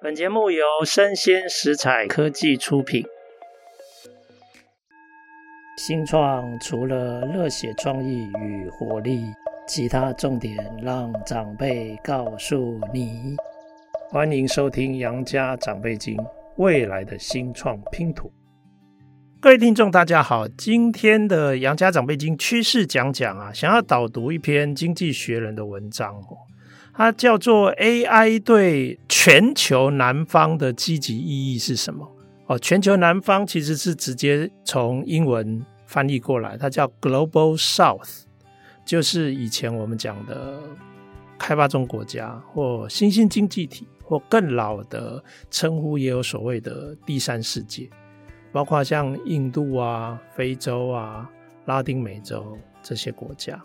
本节目由生鲜食材科技出品。新创除了热血创意与活力，其他重点让长辈告诉你。欢迎收听《杨家长辈经》，未来的新创拼图。各位听众，大家好，今天的《杨家长辈经》趋势讲讲啊，想要导读一篇《经济学人》的文章哦。它叫做 AI 对全球南方的积极意义是什么？哦，全球南方其实是直接从英文翻译过来，它叫 Global South，就是以前我们讲的开发中国家或新兴经济体，或更老的称呼也有所谓的第三世界，包括像印度啊、非洲啊、拉丁美洲这些国家。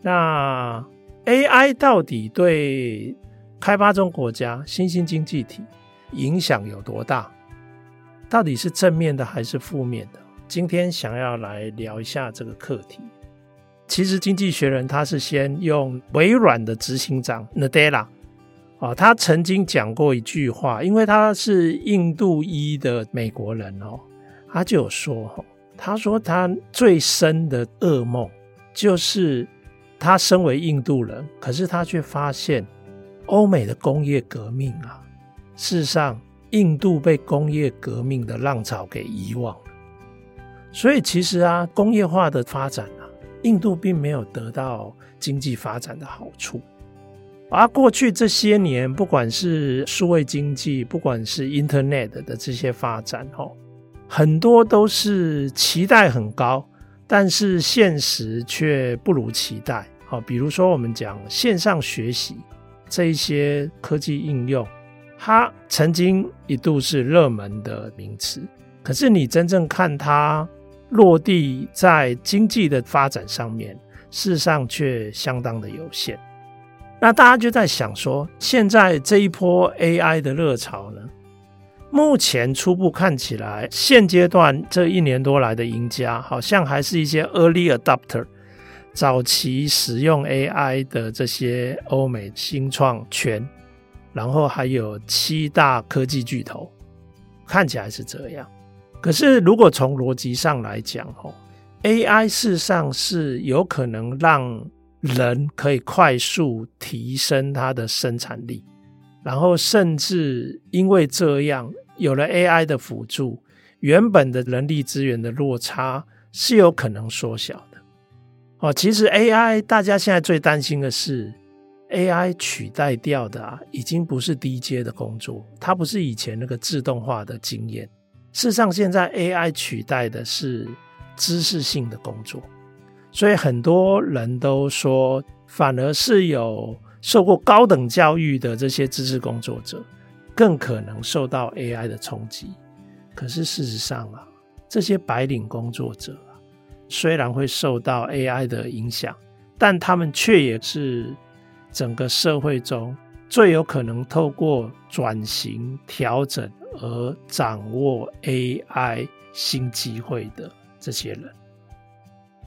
那 AI 到底对开发中国家、新兴经济体影响有多大？到底是正面的还是负面的？今天想要来聊一下这个课题。其实，《经济学人》他是先用微软的执行长 Nadella 啊，他曾经讲过一句话，因为他是印度裔的美国人哦，他就有说，他说他最深的噩梦就是。他身为印度人，可是他却发现欧美的工业革命啊，事实上印度被工业革命的浪潮给遗忘了。所以其实啊，工业化的发展啊，印度并没有得到经济发展的好处。而过去这些年，不管是数位经济，不管是 Internet 的这些发展，哦，很多都是期待很高，但是现实却不如期待。好，比如说我们讲线上学习这一些科技应用，它曾经一度是热门的名词，可是你真正看它落地在经济的发展上面，事实上却相当的有限。那大家就在想说，现在这一波 AI 的热潮呢，目前初步看起来，现阶段这一年多来的赢家，好像还是一些 early adopter。早期使用 AI 的这些欧美新创圈，然后还有七大科技巨头，看起来是这样。可是如果从逻辑上来讲，哦，AI 事实上是有可能让人可以快速提升它的生产力，然后甚至因为这样有了 AI 的辅助，原本的人力资源的落差是有可能缩小。哦，其实 AI 大家现在最担心的是 AI 取代掉的啊，已经不是低阶的工作，它不是以前那个自动化的经验。事实上，现在 AI 取代的是知识性的工作，所以很多人都说，反而是有受过高等教育的这些知识工作者更可能受到 AI 的冲击。可是事实上啊，这些白领工作者。虽然会受到 AI 的影响，但他们却也是整个社会中最有可能透过转型调整而掌握 AI 新机会的这些人。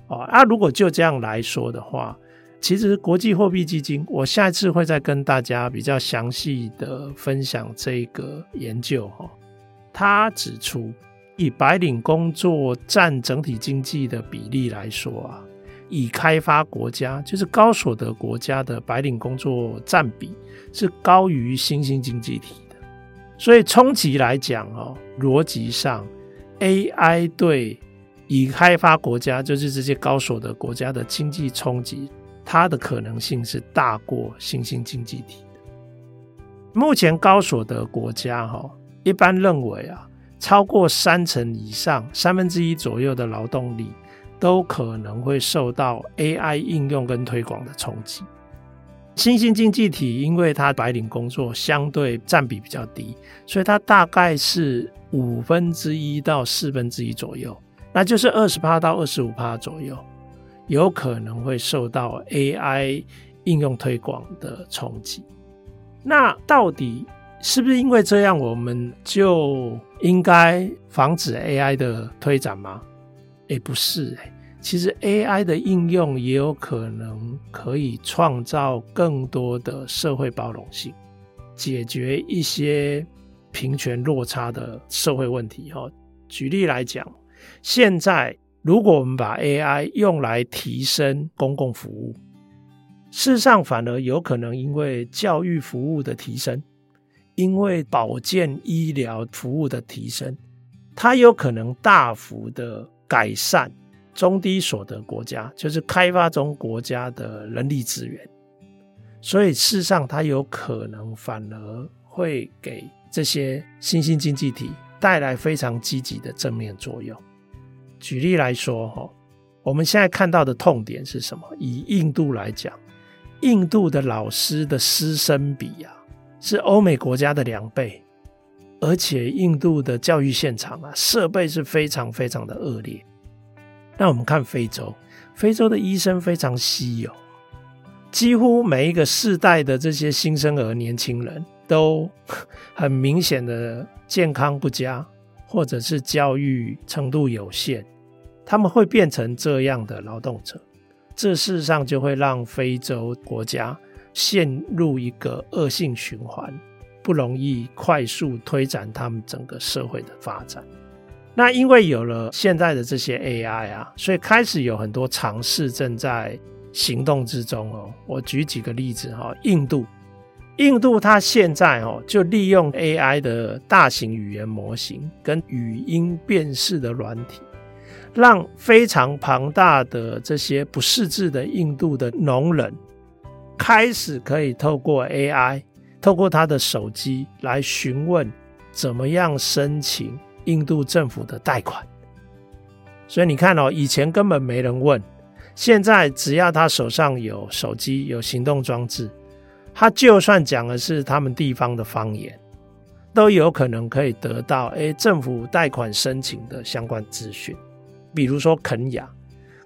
哦，那如果就这样来说的话，其实国际货币基金，我下一次会再跟大家比较详细的分享这个研究。哈，他指出。以白领工作占整体经济的比例来说啊，已开发国家就是高所得国家的白领工作占比是高于新兴经济体的。所以冲击来讲哦，逻辑上 AI 对已开发国家就是这些高所得国家的经济冲击，它的可能性是大过新兴经济体的。目前高所得国家哈，一般认为啊。超过三成以上，三分之一左右的劳动力都可能会受到 AI 应用跟推广的冲击。新兴经济体因为它白领工作相对占比比较低，所以它大概是五分之一到四分之一左右，那就是二十趴到二十五趴左右，有可能会受到 AI 应用推广的冲击。那到底？是不是因为这样，我们就应该防止 AI 的推展吗？诶，不是诶，其实 AI 的应用也有可能可以创造更多的社会包容性。解决一些平权落差的社会问题。哈，举例来讲，现在如果我们把 AI 用来提升公共服务，事实上反而有可能因为教育服务的提升，因为保健医疗服务的提升，它有可能大幅的改善中低所得国家，就是开发中国家的人力资源。所以，事实上，它有可能反而会给这些新兴经济体带来非常积极的正面作用。举例来说，哈，我们现在看到的痛点是什么？以印度来讲，印度的老师的师生比啊，是欧美国家的两倍，而且印度的教育现场啊，设备是非常非常的恶劣。那我们看非洲，非洲的医生非常稀有。几乎每一个世代的这些新生儿年轻人都很明显的健康不佳，或者是教育程度有限，他们会变成这样的劳动者。这事实上就会让非洲国家陷入一个恶性循环，不容易快速推展他们整个社会的发展。那因为有了现在的这些 AI 啊，所以开始有很多尝试正在。行动之中哦，我举几个例子哈。印度，印度它现在哦就利用 AI 的大型语言模型跟语音辨识的软体，让非常庞大的这些不识字的印度的农人，开始可以透过 AI，透过他的手机来询问怎么样申请印度政府的贷款。所以你看哦，以前根本没人问。现在只要他手上有手机、有行动装置，他就算讲的是他们地方的方言，都有可能可以得到诶政府贷款申请的相关资讯。比如说肯雅，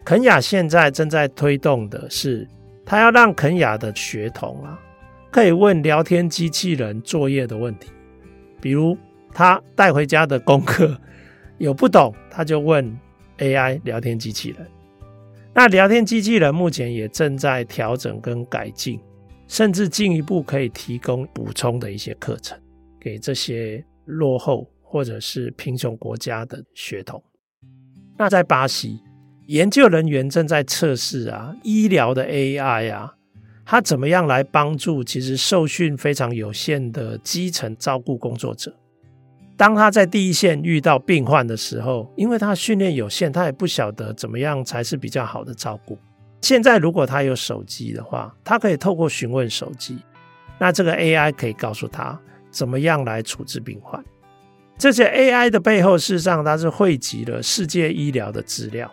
肯雅现在正在推动的是，他要让肯亚的学童啊，可以问聊天机器人作业的问题，比如他带回家的功课 有不懂，他就问 AI 聊天机器人。那聊天机器人目前也正在调整跟改进，甚至进一步可以提供补充的一些课程给这些落后或者是贫穷国家的学童。那在巴西，研究人员正在测试啊，医疗的 AI 啊，它怎么样来帮助其实受训非常有限的基层照顾工作者。当他在第一线遇到病患的时候，因为他训练有限，他也不晓得怎么样才是比较好的照顾。现在如果他有手机的话，他可以透过询问手机，那这个 AI 可以告诉他怎么样来处置病患。这些 AI 的背后，事实上它是汇集了世界医疗的资料，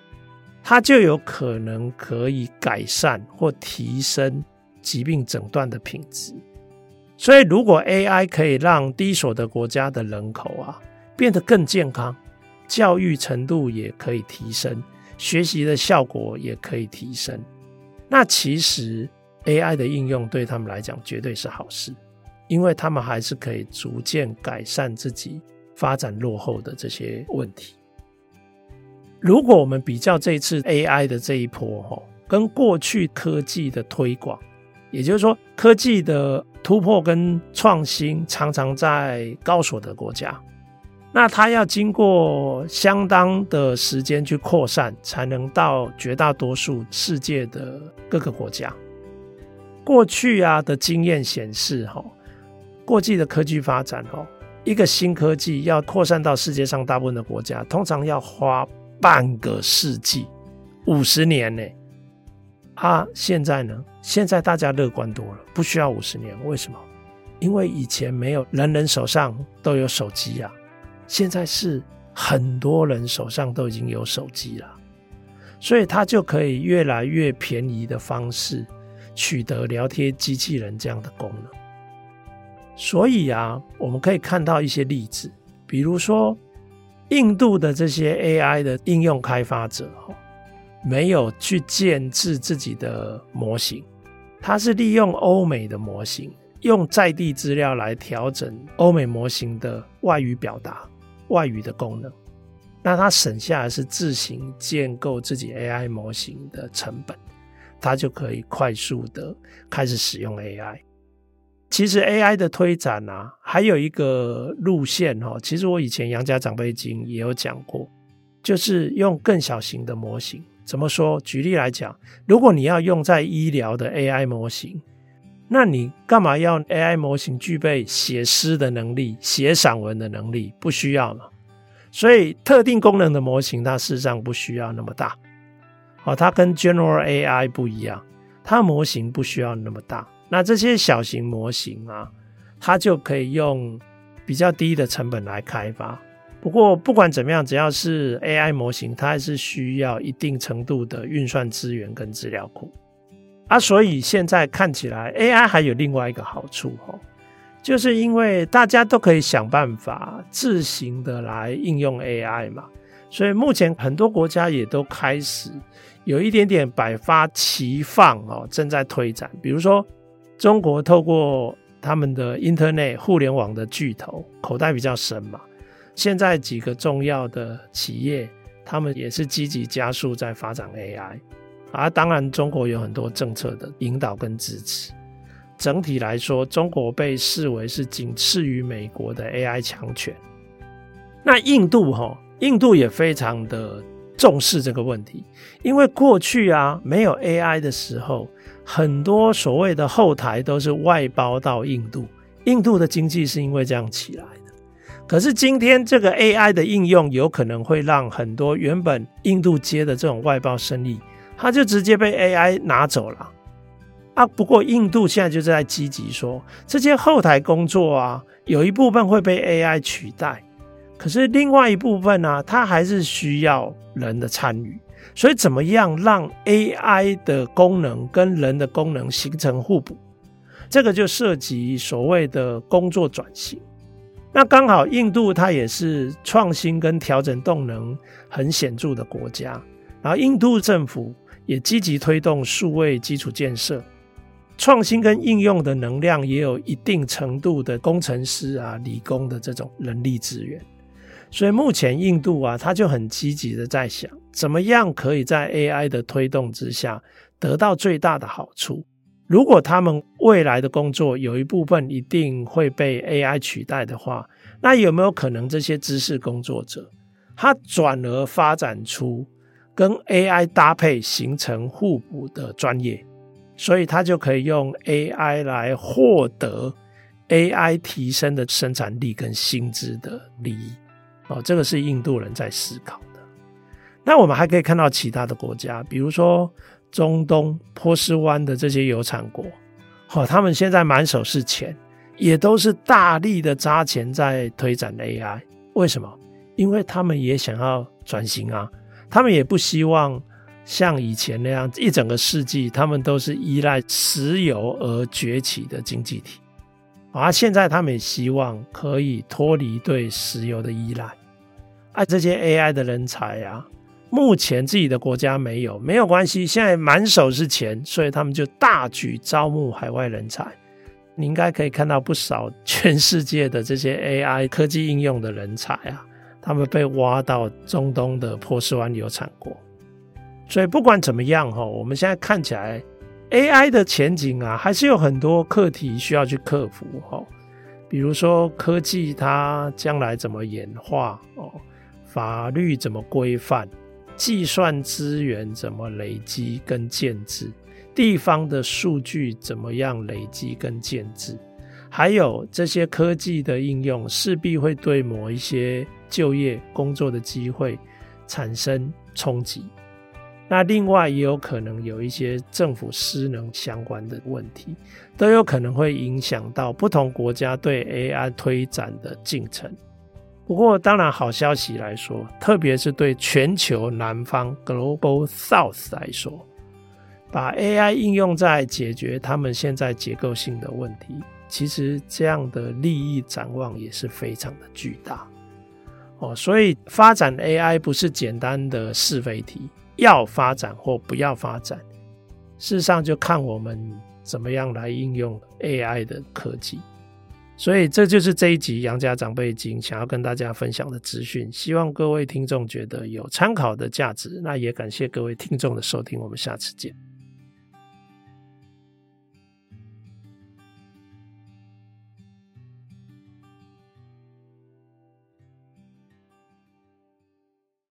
它就有可能可以改善或提升疾病诊断的品质。所以，如果 AI 可以让低所得国家的人口啊变得更健康，教育程度也可以提升，学习的效果也可以提升，那其实 AI 的应用对他们来讲绝对是好事，因为他们还是可以逐渐改善自己发展落后的这些问题。如果我们比较这次 AI 的这一波哈，跟过去科技的推广，也就是说科技的。突破跟创新常常在高所得国家，那它要经过相当的时间去扩散，才能到绝大多数世界的各个国家。过去啊的经验显示，哈，过去的科技发展，哈，一个新科技要扩散到世界上大部分的国家，通常要花半个世纪，五十年呢。啊，现在呢？现在大家乐观多了，不需要五十年。为什么？因为以前没有人人手上都有手机啊，现在是很多人手上都已经有手机了，所以它就可以越来越便宜的方式取得聊天机器人这样的功能。所以啊，我们可以看到一些例子，比如说印度的这些 AI 的应用开发者。没有去建制自己的模型，它是利用欧美的模型，用在地资料来调整欧美模型的外语表达、外语的功能。那它省下的是自行建构自己 AI 模型的成本，它就可以快速的开始使用 AI。其实 AI 的推展啊，还有一个路线哦。其实我以前杨家长辈经也有讲过，就是用更小型的模型。怎么说？举例来讲，如果你要用在医疗的 AI 模型，那你干嘛要 AI 模型具备写诗的能力、写散文的能力？不需要嘛。所以特定功能的模型，它事实上不需要那么大。哦，它跟 General AI 不一样，它模型不需要那么大。那这些小型模型啊，它就可以用比较低的成本来开发。不过不管怎么样，只要是 AI 模型，它还是需要一定程度的运算资源跟资料库。啊，所以现在看起来 AI 还有另外一个好处哦，就是因为大家都可以想办法自行的来应用 AI 嘛，所以目前很多国家也都开始有一点点百花齐放哦，正在推展，比如说。中国透过他们的 Internet 互联网的巨头，口袋比较深嘛。现在几个重要的企业，他们也是积极加速在发展 AI。啊，当然中国有很多政策的引导跟支持。整体来说，中国被视为是仅次于美国的 AI 强权。那印度哈，印度也非常的重视这个问题，因为过去啊没有 AI 的时候。很多所谓的后台都是外包到印度，印度的经济是因为这样起来的。可是今天这个 AI 的应用有可能会让很多原本印度接的这种外包生意，它就直接被 AI 拿走了啊。不过印度现在就在积极说，这些后台工作啊，有一部分会被 AI 取代，可是另外一部分呢，它还是需要人的参与。所以，怎么样让 AI 的功能跟人的功能形成互补？这个就涉及所谓的工作转型。那刚好，印度它也是创新跟调整动能很显著的国家，然后印度政府也积极推动数位基础建设，创新跟应用的能量也有一定程度的工程师啊、理工的这种人力资源。所以目前印度啊，他就很积极的在想，怎么样可以在 AI 的推动之下得到最大的好处。如果他们未来的工作有一部分一定会被 AI 取代的话，那有没有可能这些知识工作者，他转而发展出跟 AI 搭配形成互补的专业，所以他就可以用 AI 来获得 AI 提升的生产力跟薪资的利益。哦，这个是印度人在思考的。那我们还可以看到其他的国家，比如说中东波斯湾的这些油产国，哦，他们现在满手是钱，也都是大力的砸钱在推展 AI。为什么？因为他们也想要转型啊，他们也不希望像以前那样一整个世纪，他们都是依赖石油而崛起的经济体。而现在他们也希望可以脱离对石油的依赖。啊，这些 AI 的人才啊，目前自己的国家没有，没有关系。现在满手是钱，所以他们就大举招募海外人才。你应该可以看到不少全世界的这些 AI 科技应用的人才啊，他们被挖到中东的波斯湾有产国。所以不管怎么样哈，我们现在看起来。AI 的前景啊，还是有很多课题需要去克服哈。比如说科技它将来怎么演化哦，法律怎么规范，计算资源怎么累积跟建制，地方的数据怎么样累积跟建制，还有这些科技的应用势必会对某一些就业工作的机会产生冲击。那另外也有可能有一些政府失能相关的问题，都有可能会影响到不同国家对 AI 推展的进程。不过，当然好消息来说，特别是对全球南方 （Global South） 来说，把 AI 应用在解决他们现在结构性的问题，其实这样的利益展望也是非常的巨大。哦，所以发展 AI 不是简单的是非题。要发展或不要发展，事实上就看我们怎么样来应用 AI 的科技。所以这就是这一集杨家长辈经想要跟大家分享的资讯，希望各位听众觉得有参考的价值。那也感谢各位听众的收听，我们下次见。